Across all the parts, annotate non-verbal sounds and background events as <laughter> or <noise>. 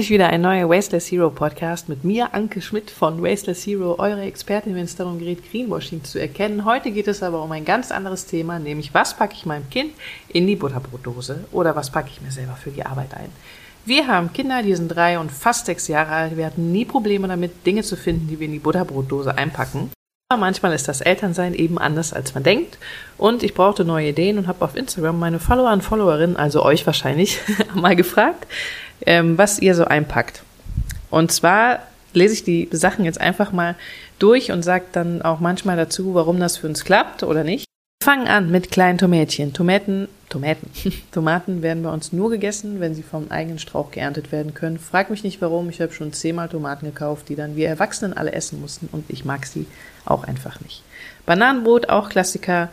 Endlich wieder ein neuer Wasteless Hero Podcast mit mir, Anke Schmidt von Wasteless Hero, eure Expertin, wenn es darum geht, Greenwashing zu erkennen. Heute geht es aber um ein ganz anderes Thema, nämlich was packe ich meinem Kind in die Butterbrotdose oder was packe ich mir selber für die Arbeit ein. Wir haben Kinder, die sind drei und fast sechs Jahre alt. Wir hatten nie Probleme damit, Dinge zu finden, die wir in die Butterbrotdose einpacken. Aber manchmal ist das Elternsein eben anders, als man denkt. Und ich brauchte neue Ideen und habe auf Instagram meine Follower und Followerinnen, also euch wahrscheinlich, <laughs> mal gefragt, ähm, was ihr so einpackt. Und zwar lese ich die Sachen jetzt einfach mal durch und sage dann auch manchmal dazu, warum das für uns klappt oder nicht. Wir fangen an mit kleinen Tomätchen. Tomaten, Tomaten, <laughs> Tomaten werden bei uns nur gegessen, wenn sie vom eigenen Strauch geerntet werden können. Frag mich nicht warum, ich habe schon zehnmal Tomaten gekauft, die dann wir Erwachsenen alle essen mussten und ich mag sie auch einfach nicht. Bananenbrot, auch Klassiker.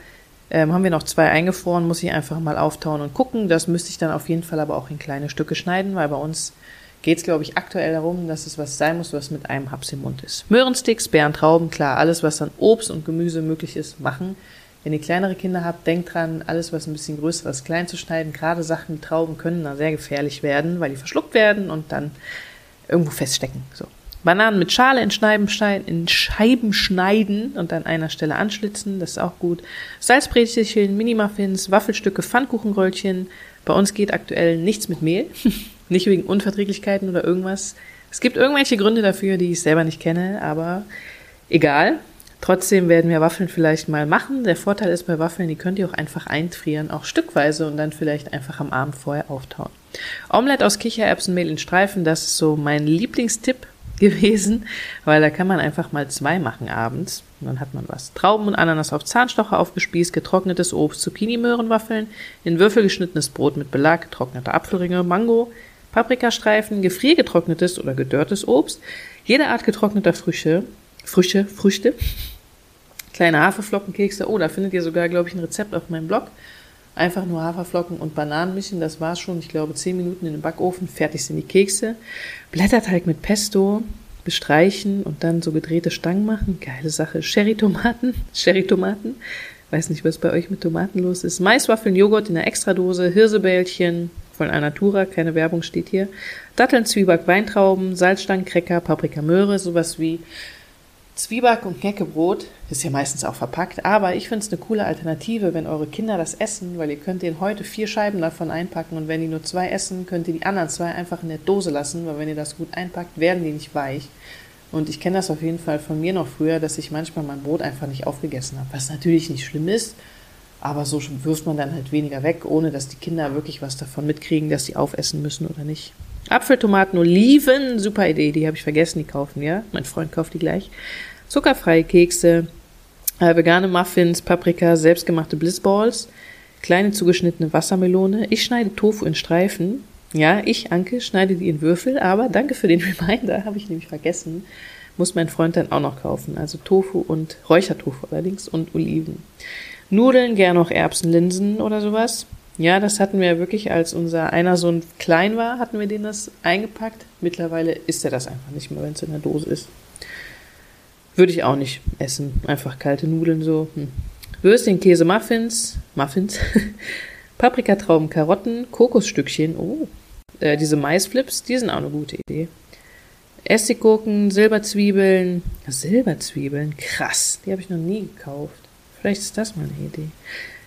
Ähm, haben wir noch zwei eingefroren, muss ich einfach mal auftauen und gucken. Das müsste ich dann auf jeden Fall aber auch in kleine Stücke schneiden, weil bei uns geht es, glaube ich, aktuell darum, dass es was sein muss, was mit einem Haps im Mund ist. Möhrensticks, Beeren, Trauben, klar, alles, was an Obst und Gemüse möglich ist, machen. Wenn ihr kleinere Kinder habt, denkt dran, alles, was ein bisschen größer ist, klein zu schneiden. Gerade Sachen wie Trauben können da sehr gefährlich werden, weil die verschluckt werden und dann irgendwo feststecken. So. Bananen mit Schale in Scheiben, in Scheiben schneiden und an einer Stelle anschlitzen, das ist auch gut. Salzbrezelchen, Minimuffins, Waffelstücke, Pfannkuchenröllchen. Bei uns geht aktuell nichts mit Mehl, <laughs> nicht wegen Unverträglichkeiten oder irgendwas. Es gibt irgendwelche Gründe dafür, die ich selber nicht kenne, aber egal. Trotzdem werden wir Waffeln vielleicht mal machen. Der Vorteil ist bei Waffeln, die könnt ihr auch einfach einfrieren, auch stückweise und dann vielleicht einfach am Abend vorher auftauen. Omelette aus Kichererbsenmehl in Streifen, das ist so mein Lieblingstipp <laughs> gewesen, weil da kann man einfach mal zwei machen abends. Und dann hat man was. Trauben und Ananas auf Zahnstocher aufgespießt, getrocknetes Obst, Zucchini-Möhrenwaffeln, in Würfel geschnittenes Brot mit Belag, getrocknete Apfelringe, Mango, Paprikastreifen, gefriergetrocknetes oder gedörrtes Obst, jede Art getrockneter Früchte, Früchte, Früchte, <laughs> kleine Haferflockenkekse. Oh, da findet ihr sogar, glaube ich, ein Rezept auf meinem Blog. Einfach nur Haferflocken und Bananen mischen, das war's schon. Ich glaube, zehn Minuten in den Backofen, fertig sind die Kekse. Blätterteig mit Pesto bestreichen und dann so gedrehte Stangen machen. Geile Sache. Sherry-Tomaten, <laughs> Sherry-Tomaten. Weiß nicht, was bei euch mit Tomaten los ist. Maiswaffeln, Joghurt in der Extradose, Hirsebällchen von Alnatura, keine Werbung steht hier. Datteln, Zwieback, Weintrauben, Salzstangen, Cracker, Paprika, Möhre, sowas wie Zwieback und Knäckebrot ist ja meistens auch verpackt, aber ich finde es eine coole Alternative, wenn eure Kinder das essen, weil ihr könnt denen heute vier Scheiben davon einpacken und wenn die nur zwei essen, könnt ihr die anderen zwei einfach in der Dose lassen, weil wenn ihr das gut einpackt, werden die nicht weich. Und ich kenne das auf jeden Fall von mir noch früher, dass ich manchmal mein Brot einfach nicht aufgegessen habe, was natürlich nicht schlimm ist, aber so wirft man dann halt weniger weg, ohne dass die Kinder wirklich was davon mitkriegen, dass sie aufessen müssen oder nicht. Apfel, Tomaten, Oliven, super Idee, die habe ich vergessen, die kaufen wir. Mein Freund kauft die gleich. Zuckerfreie Kekse, äh, vegane Muffins, Paprika, selbstgemachte Blissballs, kleine zugeschnittene Wassermelone. Ich schneide Tofu in Streifen. Ja, ich, Anke, schneide die in Würfel, aber danke für den <laughs> Reminder, habe ich nämlich vergessen. Muss mein Freund dann auch noch kaufen. Also Tofu und Räuchertofu allerdings und Oliven. Nudeln, gerne auch Erbsenlinsen oder sowas. Ja, das hatten wir wirklich, als unser einer Sohn klein war, hatten wir den das eingepackt. Mittlerweile isst er das einfach nicht mehr, wenn es in der Dose ist. Würde ich auch nicht essen. Einfach kalte Nudeln so. Hm. Würstchen, Käse, Muffins, Muffins, <laughs> Paprikatrauben, Karotten, Kokosstückchen, oh, äh, diese Maisflips, die sind auch eine gute Idee. Essiggurken, Silberzwiebeln, Silberzwiebeln, krass, die habe ich noch nie gekauft. Vielleicht ist das mal eine Idee.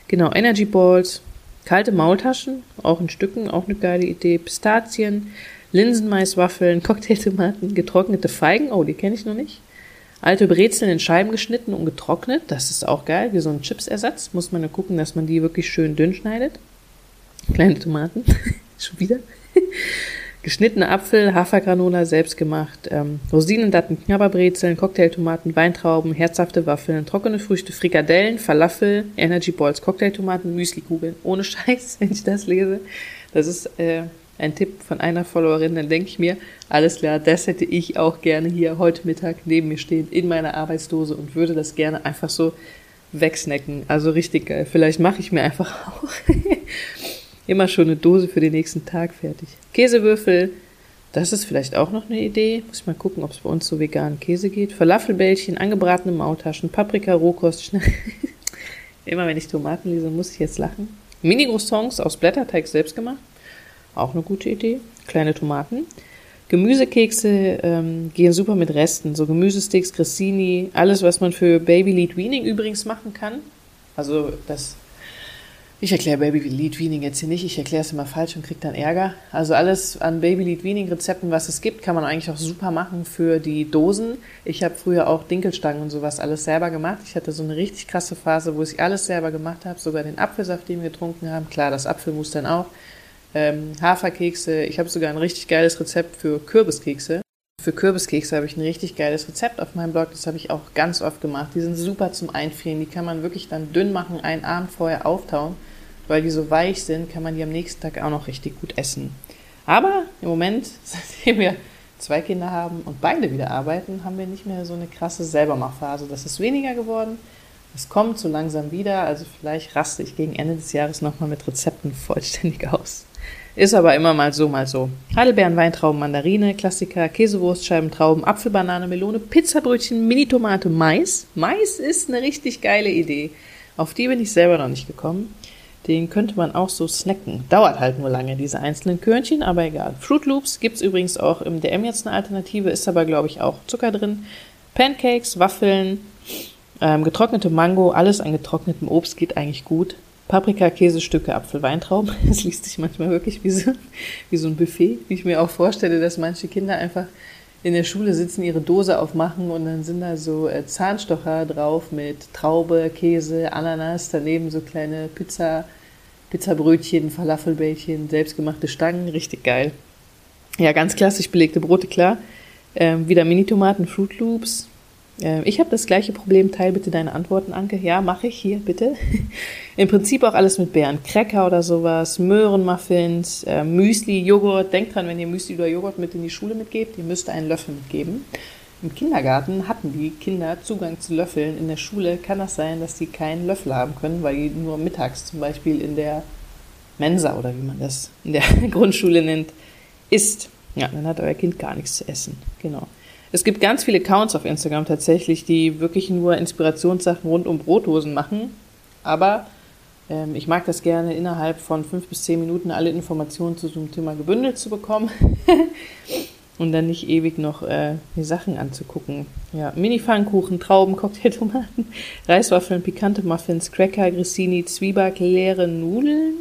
Genau, Energy Balls, Kalte Maultaschen, auch in Stücken, auch eine geile Idee. Pistazien, Linsenmaiswaffeln, <laughs> Cocktailtomaten, getrocknete Feigen, oh, die kenne ich noch nicht. Alte Brezeln in Scheiben geschnitten und getrocknet, das ist auch geil, wie so ein Chipsersatz. Muss man nur gucken, dass man die wirklich schön dünn schneidet. Kleine Tomaten, <laughs> schon wieder. Geschnittene Apfel, Hafergranola, selbstgemacht, ähm, Rosinendatten, Knabberbrezeln, Cocktailtomaten, Weintrauben, herzhafte Waffeln, trockene Früchte, Frikadellen, Falafel, Energy Balls, Cocktailtomaten, Müslikugeln. Ohne Scheiß, <laughs> wenn ich das lese. Das ist äh, ein Tipp von einer Followerin, dann denke ich mir, alles klar, das hätte ich auch gerne hier heute Mittag neben mir stehen in meiner Arbeitsdose und würde das gerne einfach so wegsnacken. Also richtig geil. Vielleicht mache ich mir einfach <laughs> auch immer schon eine Dose für den nächsten Tag fertig. Käsewürfel, das ist vielleicht auch noch eine Idee. Muss ich mal gucken, ob es bei uns so veganen Käse geht. Falafelbällchen, angebratene Maultaschen, Paprika, Rohkost, <laughs> immer wenn ich Tomaten lese, muss ich jetzt lachen. Mini-Croissants aus Blätterteig selbst gemacht. Auch eine gute Idee. Kleine Tomaten. Gemüsekekse ähm, gehen super mit Resten, so Gemüsesticks, Cressini, alles, was man für Baby Lead Weaning übrigens machen kann. Also das ich erkläre Baby Lead Weaning jetzt hier nicht, ich erkläre es immer falsch und kriege dann Ärger. Also alles an Baby Lead Weaning Rezepten, was es gibt, kann man eigentlich auch super machen für die Dosen. Ich habe früher auch Dinkelstangen und sowas alles selber gemacht. Ich hatte so eine richtig krasse Phase, wo ich alles selber gemacht habe, sogar den Apfelsaft, den wir getrunken haben. Klar, das Apfelmus dann auch. Ähm, Haferkekse. Ich habe sogar ein richtig geiles Rezept für Kürbiskekse. Für Kürbiskekse habe ich ein richtig geiles Rezept auf meinem Blog. Das habe ich auch ganz oft gemacht. Die sind super zum Einfrieren. Die kann man wirklich dann dünn machen, einen Abend vorher auftauen weil die so weich sind, kann man die am nächsten Tag auch noch richtig gut essen. Aber im Moment, <laughs> seitdem wir zwei Kinder haben und beide wieder arbeiten, haben wir nicht mehr so eine krasse Selbermachphase. Das ist weniger geworden. Es kommt so langsam wieder, also vielleicht raste ich gegen Ende des Jahres nochmal mit Rezepten vollständig aus. Ist aber immer mal so, mal so. Heidelbeeren, Weintrauben, Mandarine, Klassiker, Käsewurst, Scheiben, Trauben, Apfel, Banane, Melone, Pizzabrötchen, Mini-Tomate, Mais. Mais ist eine richtig geile Idee. Auf die bin ich selber noch nicht gekommen. Den könnte man auch so snacken. Dauert halt nur lange, diese einzelnen Körnchen, aber egal. Fruit Loops gibt's übrigens auch im DM jetzt eine Alternative, ist aber, glaube ich, auch Zucker drin. Pancakes, Waffeln, ähm, getrocknete Mango, alles an getrocknetem Obst geht eigentlich gut. Paprika, Käsestücke, Apfel, Weintrauben. <laughs> Das liest sich manchmal wirklich wie so, wie so ein Buffet, wie ich mir auch vorstelle, dass manche Kinder einfach in der Schule sitzen, ihre Dose aufmachen und dann sind da so äh, Zahnstocher drauf mit Traube, Käse, Ananas, daneben so kleine Pizza, Pizzabrötchen, Falafelbällchen, selbstgemachte Stangen, richtig geil. Ja, ganz klassisch belegte Brote, klar. Ähm, wieder Mini-Tomaten, Fruit Loops, ich habe das gleiche Problem. Teil bitte deine Antworten, Anke. Ja, mache ich hier, bitte. <laughs> Im Prinzip auch alles mit Beeren. Cracker oder sowas, Möhrenmuffins, äh, Müsli, Joghurt. Denkt dran, wenn ihr Müsli oder Joghurt mit in die Schule mitgebt, ihr müsst einen Löffel mitgeben. Im Kindergarten hatten die Kinder Zugang zu Löffeln. In der Schule kann das sein, dass die keinen Löffel haben können, weil die nur mittags zum Beispiel in der Mensa oder wie man das in der <laughs> Grundschule nennt, isst. Ja, dann hat euer Kind gar nichts zu essen. Genau. Es gibt ganz viele Accounts auf Instagram tatsächlich, die wirklich nur Inspirationssachen rund um Brotdosen machen. Aber ähm, ich mag das gerne, innerhalb von fünf bis zehn Minuten alle Informationen zu so einem Thema gebündelt zu bekommen. <laughs> und dann nicht ewig noch äh, die Sachen anzugucken. Ja, Mini-Pfannkuchen, Trauben, Cocktailtomaten, <laughs> Reiswaffeln, pikante Muffins, Cracker, Grissini, Zwieback, leere Nudeln.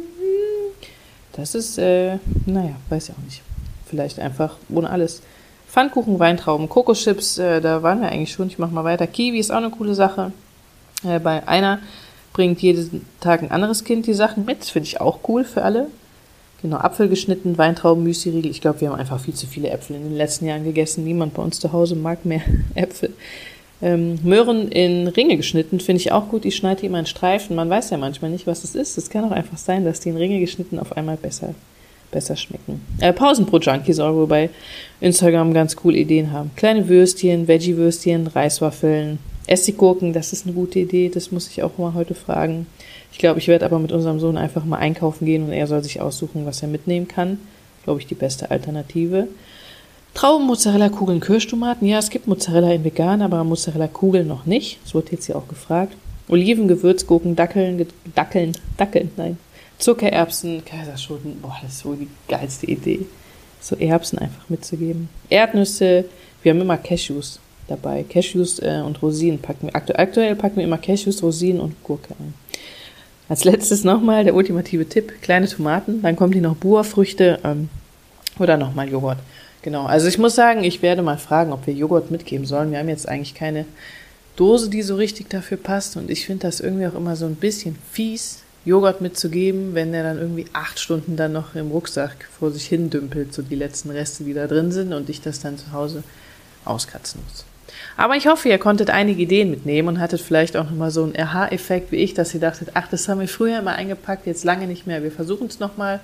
Das ist, äh, naja, weiß ich auch nicht. Vielleicht einfach ohne alles. Pfannkuchen, Weintrauben, Kokoschips, äh, da waren wir eigentlich schon. Ich mache mal weiter. Kiwi ist auch eine coole Sache. Äh, bei einer bringt jeden Tag ein anderes Kind die Sachen mit. Finde ich auch cool für alle. Genau, Apfel geschnitten, Weintrauben, Müsli-Riegel. Ich glaube, wir haben einfach viel zu viele Äpfel in den letzten Jahren gegessen. Niemand bei uns zu Hause mag mehr <laughs> Äpfel. Ähm, Möhren in Ringe geschnitten finde ich auch gut. Ich schneide die immer in Streifen. Man weiß ja manchmal nicht, was das ist. Es kann auch einfach sein, dass die in Ringe geschnitten auf einmal besser besser schmecken. Äh, Pausenbrot-Junkies auch, wobei Instagram ganz coole Ideen haben. Kleine Würstchen, Veggie-Würstchen, Reiswaffeln, Essiggurken, das ist eine gute Idee, das muss ich auch mal heute fragen. Ich glaube, ich werde aber mit unserem Sohn einfach mal einkaufen gehen und er soll sich aussuchen, was er mitnehmen kann. Glaube ich, die beste Alternative. Trauben, Mozzarella, Kugeln, Kirschtomaten. Ja, es gibt Mozzarella in vegan, aber Mozzarella Kugeln noch nicht. Das wurde jetzt hier auch gefragt. Oliven, Gewürzgurken, Dackeln, Dackeln, Dackeln, nein, Zuckererbsen, Kaiserschoten, boah, das ist wohl die geilste Idee. So Erbsen einfach mitzugeben. Erdnüsse, wir haben immer Cashews dabei. Cashews äh, und Rosinen packen wir. Aktu aktuell packen wir immer Cashews, Rosinen und Gurke ein. Als letztes nochmal der ultimative Tipp, kleine Tomaten, dann kommen die noch Buerfrüchte ähm, oder nochmal Joghurt. Genau, also ich muss sagen, ich werde mal fragen, ob wir Joghurt mitgeben sollen. Wir haben jetzt eigentlich keine Dose, die so richtig dafür passt und ich finde das irgendwie auch immer so ein bisschen fies, Joghurt mitzugeben, wenn der dann irgendwie acht Stunden dann noch im Rucksack vor sich hin dümpelt, so die letzten Reste, die da drin sind und ich das dann zu Hause auskratzen muss. Aber ich hoffe, ihr konntet einige Ideen mitnehmen und hattet vielleicht auch nochmal so einen Aha-Effekt wie ich, dass ihr dachtet, ach, das haben wir früher immer eingepackt, jetzt lange nicht mehr, wir versuchen es nochmal.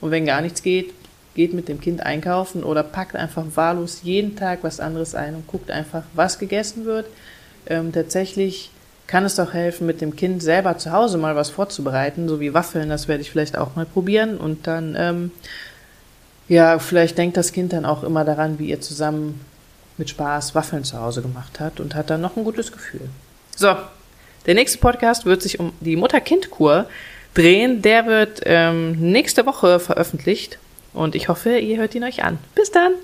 Und wenn gar nichts geht, geht mit dem Kind einkaufen oder packt einfach wahllos jeden Tag was anderes ein und guckt einfach, was gegessen wird. Ähm, tatsächlich kann es doch helfen, mit dem Kind selber zu Hause mal was vorzubereiten, so wie Waffeln, das werde ich vielleicht auch mal probieren und dann, ähm, ja, vielleicht denkt das Kind dann auch immer daran, wie ihr zusammen mit Spaß Waffeln zu Hause gemacht habt und hat dann noch ein gutes Gefühl. So, der nächste Podcast wird sich um die Mutter-Kind-Kur drehen. Der wird ähm, nächste Woche veröffentlicht und ich hoffe, ihr hört ihn euch an. Bis dann!